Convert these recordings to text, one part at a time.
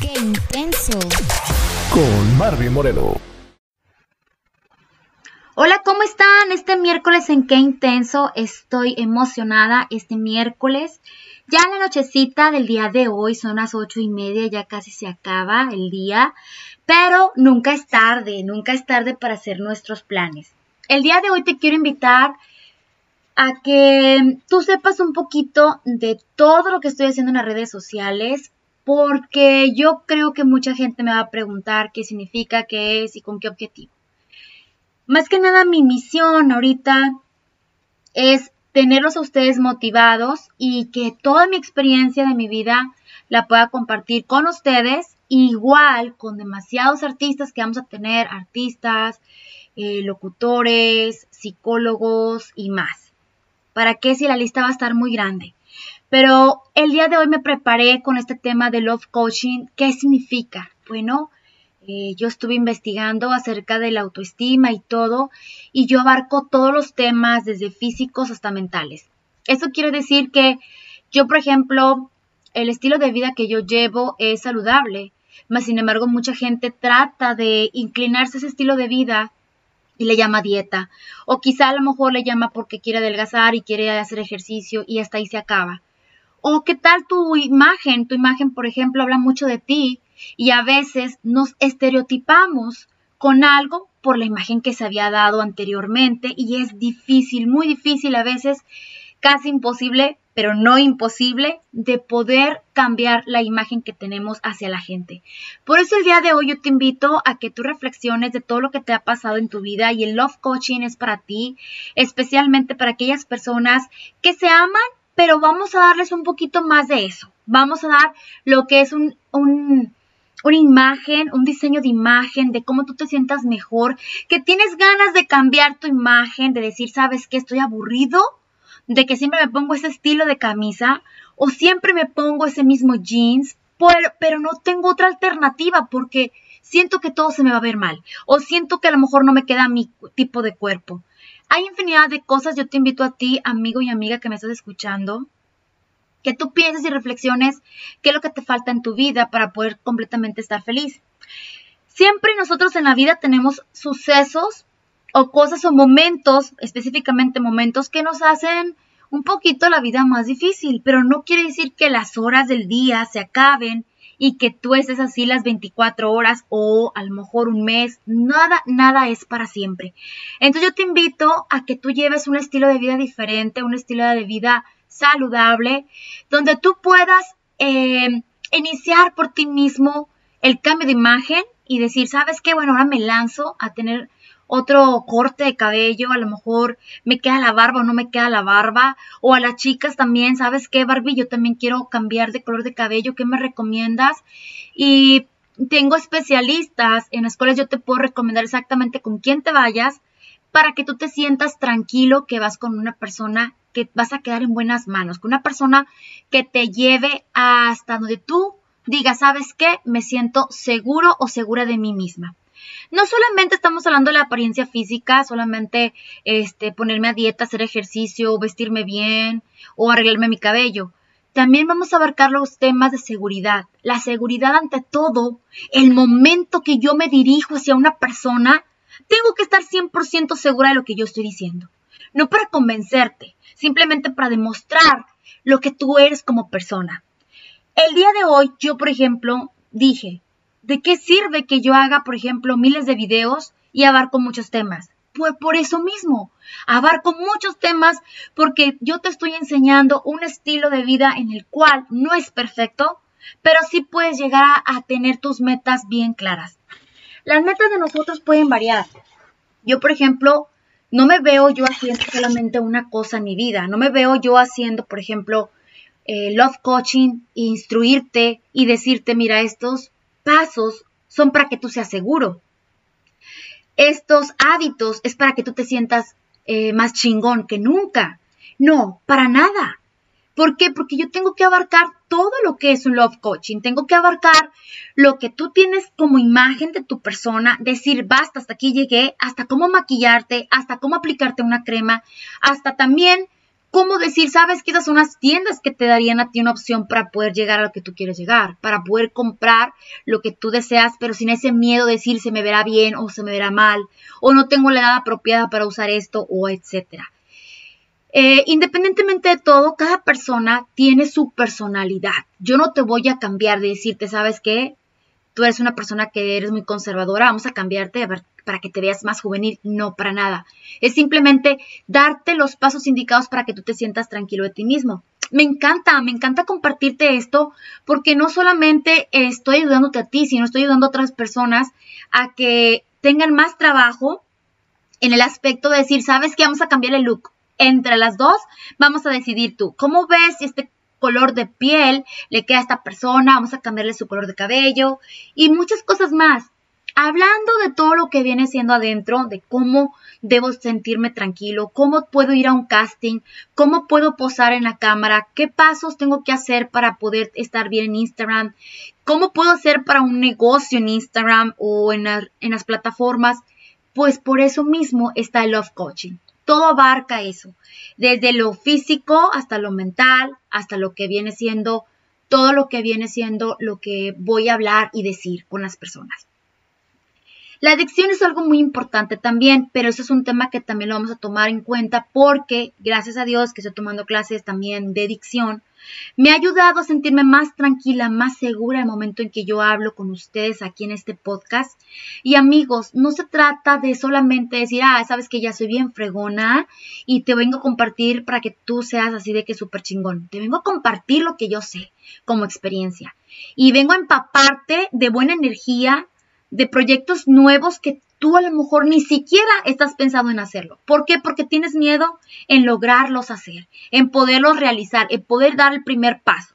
¡Qué intenso! Con Marvin Moreno. Hola, ¿cómo están? Este miércoles en Qué Intenso estoy emocionada. Este miércoles, ya en la nochecita del día de hoy, son las ocho y media, ya casi se acaba el día, pero nunca es tarde, nunca es tarde para hacer nuestros planes. El día de hoy te quiero invitar a que tú sepas un poquito de todo lo que estoy haciendo en las redes sociales, porque yo creo que mucha gente me va a preguntar qué significa, qué es y con qué objetivo. Más que nada mi misión ahorita es tenerlos a ustedes motivados y que toda mi experiencia de mi vida la pueda compartir con ustedes, igual con demasiados artistas que vamos a tener, artistas, eh, locutores, psicólogos y más. ¿Para qué si la lista va a estar muy grande? Pero el día de hoy me preparé con este tema de love coaching. ¿Qué significa? Bueno, eh, yo estuve investigando acerca de la autoestima y todo, y yo abarco todos los temas, desde físicos hasta mentales. Eso quiere decir que yo, por ejemplo, el estilo de vida que yo llevo es saludable, mas sin embargo mucha gente trata de inclinarse a ese estilo de vida y le llama dieta, o quizá a lo mejor le llama porque quiere adelgazar y quiere hacer ejercicio y hasta ahí se acaba. O qué tal tu imagen, tu imagen, por ejemplo, habla mucho de ti, y a veces nos estereotipamos con algo por la imagen que se había dado anteriormente y es difícil, muy difícil a veces, casi imposible, pero no imposible, de poder cambiar la imagen que tenemos hacia la gente. Por eso el día de hoy yo te invito a que tú reflexiones de todo lo que te ha pasado en tu vida y el love coaching es para ti, especialmente para aquellas personas que se aman, pero vamos a darles un poquito más de eso. Vamos a dar lo que es un, un una imagen, un diseño de imagen, de cómo tú te sientas mejor, que tienes ganas de cambiar tu imagen, de decir, ¿sabes qué? Estoy aburrido de que siempre me pongo ese estilo de camisa o siempre me pongo ese mismo jeans, pero, pero no tengo otra alternativa porque siento que todo se me va a ver mal o siento que a lo mejor no me queda mi tipo de cuerpo. Hay infinidad de cosas, yo te invito a ti, amigo y amiga que me estás escuchando, que tú pienses y reflexiones qué es lo que te falta en tu vida para poder completamente estar feliz. Siempre nosotros en la vida tenemos sucesos o cosas o momentos, específicamente momentos que nos hacen un poquito la vida más difícil, pero no quiere decir que las horas del día se acaben y que tú estés así las 24 horas o a lo mejor un mes, nada, nada es para siempre. Entonces yo te invito a que tú lleves un estilo de vida diferente, un estilo de vida saludable, donde tú puedas eh, iniciar por ti mismo el cambio de imagen y decir, ¿sabes qué? Bueno, ahora me lanzo a tener otro corte de cabello, a lo mejor me queda la barba o no me queda la barba, o a las chicas también, ¿sabes qué, Barbie? Yo también quiero cambiar de color de cabello, ¿qué me recomiendas? Y tengo especialistas en las cuales yo te puedo recomendar exactamente con quién te vayas para que tú te sientas tranquilo que vas con una persona que vas a quedar en buenas manos, con una persona que te lleve hasta donde tú digas, ¿sabes qué? Me siento seguro o segura de mí misma. No solamente estamos hablando de la apariencia física, solamente este, ponerme a dieta, hacer ejercicio, vestirme bien o arreglarme mi cabello. También vamos a abarcar los temas de seguridad. La seguridad ante todo, el momento que yo me dirijo hacia una persona, tengo que estar 100% segura de lo que yo estoy diciendo. No para convencerte, simplemente para demostrar lo que tú eres como persona. El día de hoy yo, por ejemplo, dije, ¿de qué sirve que yo haga, por ejemplo, miles de videos y abarco muchos temas? Pues por eso mismo, abarco muchos temas porque yo te estoy enseñando un estilo de vida en el cual no es perfecto, pero sí puedes llegar a, tener tus metas bien claras. Las metas de nosotros pueden variar. Yo, por ejemplo, no me veo yo haciendo solamente una cosa en mi vida. No me veo yo haciendo, por ejemplo, eh, love coaching, instruirte y decirte, mira, estos pasos son para que tú seas seguro. Estos hábitos es para que tú te sientas eh, más chingón que nunca. No, para nada. ¿Por qué? Porque yo tengo que abarcar todo lo que es un love coaching. Tengo que abarcar lo que tú tienes como imagen de tu persona, decir, basta, hasta aquí llegué, hasta cómo maquillarte, hasta cómo aplicarte una crema, hasta también cómo decir, sabes que esas son las tiendas que te darían a ti una opción para poder llegar a lo que tú quieres llegar, para poder comprar lo que tú deseas, pero sin ese miedo de decir se me verá bien o se me verá mal, o no tengo la edad apropiada para usar esto, o etcétera. Eh, independientemente de todo, cada persona tiene su personalidad. Yo no te voy a cambiar de decirte, ¿sabes qué? Tú eres una persona que eres muy conservadora, vamos a cambiarte para que te veas más juvenil. No, para nada. Es simplemente darte los pasos indicados para que tú te sientas tranquilo de ti mismo. Me encanta, me encanta compartirte esto porque no solamente estoy ayudándote a ti, sino estoy ayudando a otras personas a que tengan más trabajo en el aspecto de decir, ¿sabes qué? Vamos a cambiar el look entre las dos vamos a decidir tú, ¿cómo ves si este color de piel le queda a esta persona? Vamos a cambiarle su color de cabello y muchas cosas más. Hablando de todo lo que viene siendo adentro, de cómo debo sentirme tranquilo, cómo puedo ir a un casting, cómo puedo posar en la cámara, qué pasos tengo que hacer para poder estar bien en Instagram, cómo puedo hacer para un negocio en Instagram o en, las plataformas, pues por eso mismo está el Love Coaching todo abarca eso, desde lo físico hasta lo mental, hasta lo que viene siendo, todo lo que viene siendo lo que voy a hablar y decir con las personas. La adicción es algo muy importante también, pero eso es un tema que también lo vamos a tomar en cuenta porque, gracias a Dios que estoy tomando clases también de adicción, me ha ayudado a sentirme más tranquila, más segura el momento en que yo hablo con ustedes aquí en este podcast. Y amigos, no se trata de solamente decir, ah, sabes que ya soy bien fregona y te vengo a compartir para que tú seas así de que súper chingón. Te vengo a compartir lo que yo sé como experiencia. Y vengo a empaparte de buena energía, de proyectos nuevos que tú a lo mejor ni siquiera estás pensando en hacerlo. ¿Por qué? Porque tienes miedo en lograrlos hacer, en poderlos realizar, en poder dar el primer paso.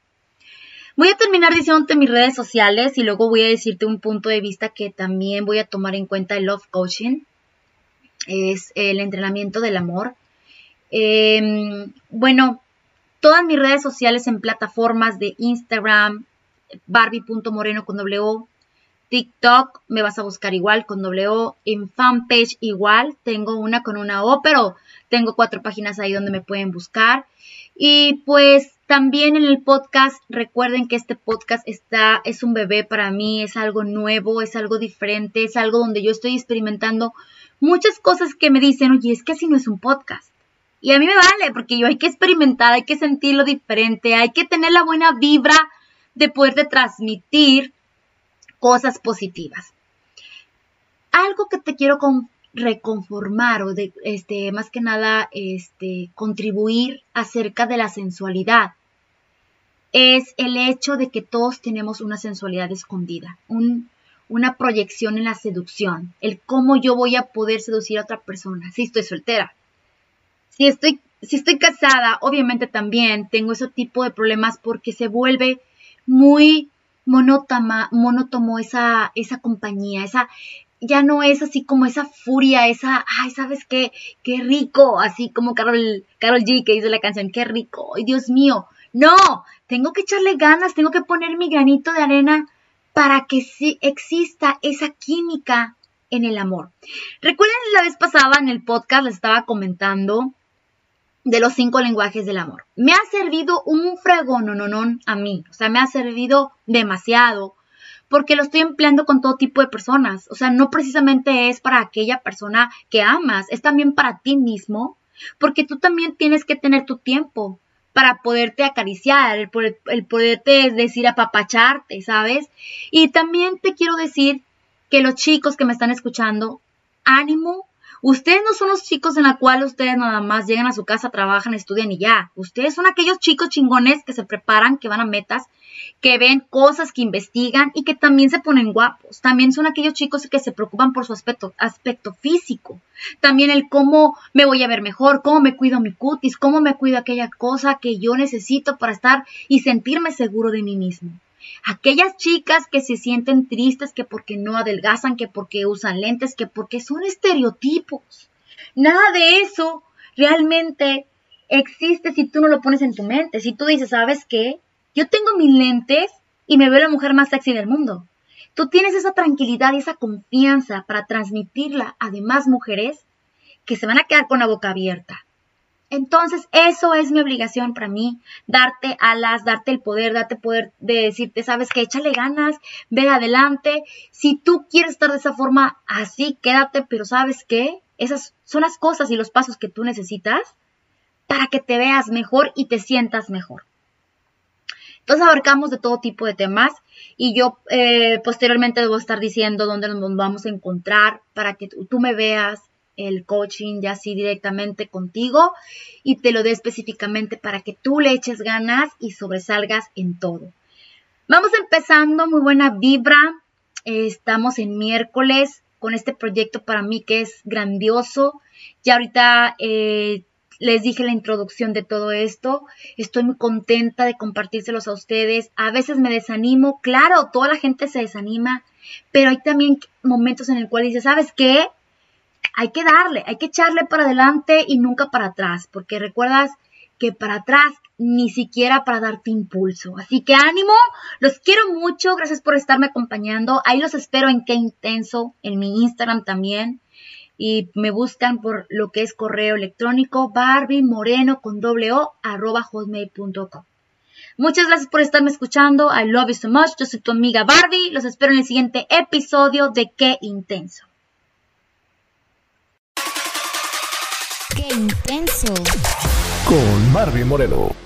Voy a terminar diciéndote mis redes sociales y luego voy a decirte un punto de vista que también voy a tomar en cuenta el Love Coaching. Es el entrenamiento del amor. Em, bueno, todas mis redes sociales en plataformas de Instagram, barbie.moreno con W, TikTok me vas a buscar igual con W, en fanpage igual, tengo una con una O, pero tengo cuatro páginas ahí donde me pueden buscar. Y pues también en el podcast, recuerden que este podcast está, es un bebé para mí, es algo nuevo, es algo diferente, es algo donde yo estoy experimentando muchas cosas que me dicen, oye, es que así no es un podcast. Y a mí me vale, porque yo hay que experimentar, hay que sentirlo diferente, hay que tener la buena vibra de poderte transmitir cosas positivas. Algo que te quiero reconformar o este, más que nada, este, contribuir acerca de la sensualidad es el hecho de que todos tenemos una sensualidad escondida, una proyección en la seducción, el cómo yo voy a poder seducir a otra persona si estoy soltera. Si estoy, si estoy casada, obviamente también tengo ese tipo de problemas porque se vuelve muy monótoma, monótono esa, esa compañía, esa, ya no es así como esa furia, esa, ay, ¿sabes qué? Qué rico, así como Carol, Carol G que hizo la canción, qué rico, ay, Dios mío. No, tengo que echarle ganas, tengo que poner mi granito de arena para que sí exista esa química en el amor. Recuerden la vez pasada en el podcast les estaba comentando de los cinco lenguajes del amor. Me ha servido un no, a mí. O sea, me ha servido demasiado porque lo estoy empleando con todo tipo de personas. O sea, no precisamente es para aquella persona que amas, es también para ti mismo, porque tú también tienes que tener tu tiempo para poderte acariciar, el, el poderte decir apapacharte, ¿sabes? Y también te quiero decir que los chicos que me están escuchando, ánimo, Ustedes no son los chicos en la cual ustedes nada más llegan a su casa, trabajan, estudian y ya. Ustedes son aquellos chicos chingones que se preparan, que van a metas, que ven cosas, que investigan y que también se ponen guapos. También son aquellos chicos que se preocupan por su aspecto, aspecto físico. También el cómo me voy a ver mejor, cómo me cuido mi cutis, cómo me cuido aquella cosa que yo necesito para estar y sentirme seguro de mí mismo. Aquellas chicas que se sienten tristes que porque no adelgazan, que porque usan lentes, que porque son estereotipos. Nada de eso realmente existe si tú no lo pones en tu mente. Si tú dices, ¿sabes qué? Yo tengo mis lentes y me veo la mujer más sexy del mundo. Tú tienes esa tranquilidad y esa confianza para transmitirla a demás mujeres que se van a quedar con la boca abierta. Entonces, eso es mi obligación para mí, darte alas, darte el poder, darte poder de decirte, sabes que échale ganas, ve adelante. Si tú quieres estar de esa forma, así quédate, pero sabes que esas son las cosas y los pasos que tú necesitas para que te veas mejor y te sientas mejor. Entonces abarcamos de todo tipo de temas y yo eh, posteriormente debo estar diciendo dónde nos vamos a encontrar para que tú me veas el coaching ya así directamente contigo y te lo dé específicamente para que tú le eches ganas y sobresalgas en todo. Vamos empezando, muy buena vibra. estamos en miércoles con este proyecto para mí que es grandioso. Ya ahorita eh, les dije la introducción de todo esto. Estoy muy contenta de compartírselos a ustedes. A veces me desanimo, claro, toda la gente se desanima, pero hay también momentos en el cual dice, ¿sabes qué? Hay que darle, hay que echarle para adelante y nunca para atrás, porque recuerdas que para atrás ni siquiera para darte impulso. Así que ánimo, los quiero mucho, gracias por estarme acompañando. Ahí los espero en Qué Intenso, en mi Instagram también y me buscan por lo que es correo electrónico Barbie Moreno con doble o arroba hotmail.com. Muchas gracias por estarme escuchando. I love you so much. Yo soy tu amiga Barbie. Los espero en el siguiente episodio de Qué Intenso. Intenso. Con Barbie Moreno.